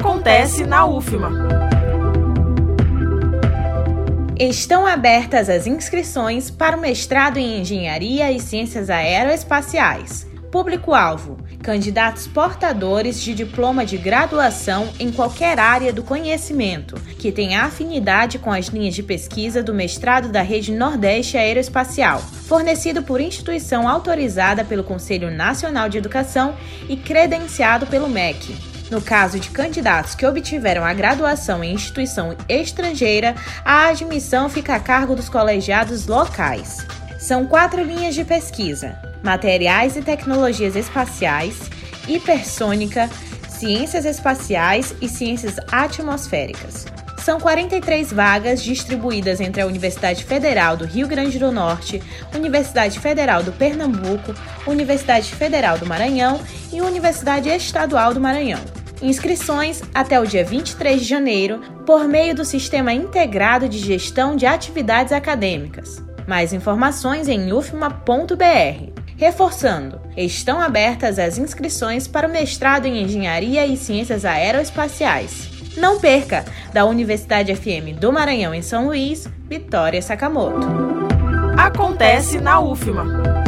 Acontece na UFMA. Estão abertas as inscrições para o mestrado em Engenharia e Ciências Aeroespaciais. Público-alvo: candidatos portadores de diploma de graduação em qualquer área do conhecimento, que tenha afinidade com as linhas de pesquisa do mestrado da Rede Nordeste Aeroespacial, fornecido por instituição autorizada pelo Conselho Nacional de Educação e credenciado pelo MEC. No caso de candidatos que obtiveram a graduação em instituição estrangeira, a admissão fica a cargo dos colegiados locais. São quatro linhas de pesquisa: materiais e tecnologias espaciais, hipersônica, ciências espaciais e ciências atmosféricas. São 43 vagas distribuídas entre a Universidade Federal do Rio Grande do Norte, Universidade Federal do Pernambuco, Universidade Federal do Maranhão e Universidade Estadual do Maranhão. Inscrições até o dia 23 de janeiro por meio do Sistema Integrado de Gestão de Atividades Acadêmicas. Mais informações em ufma.br. Reforçando, estão abertas as inscrições para o mestrado em Engenharia e Ciências Aeroespaciais. Não perca! Da Universidade FM do Maranhão em São Luís, Vitória Sakamoto. Acontece na UFMA.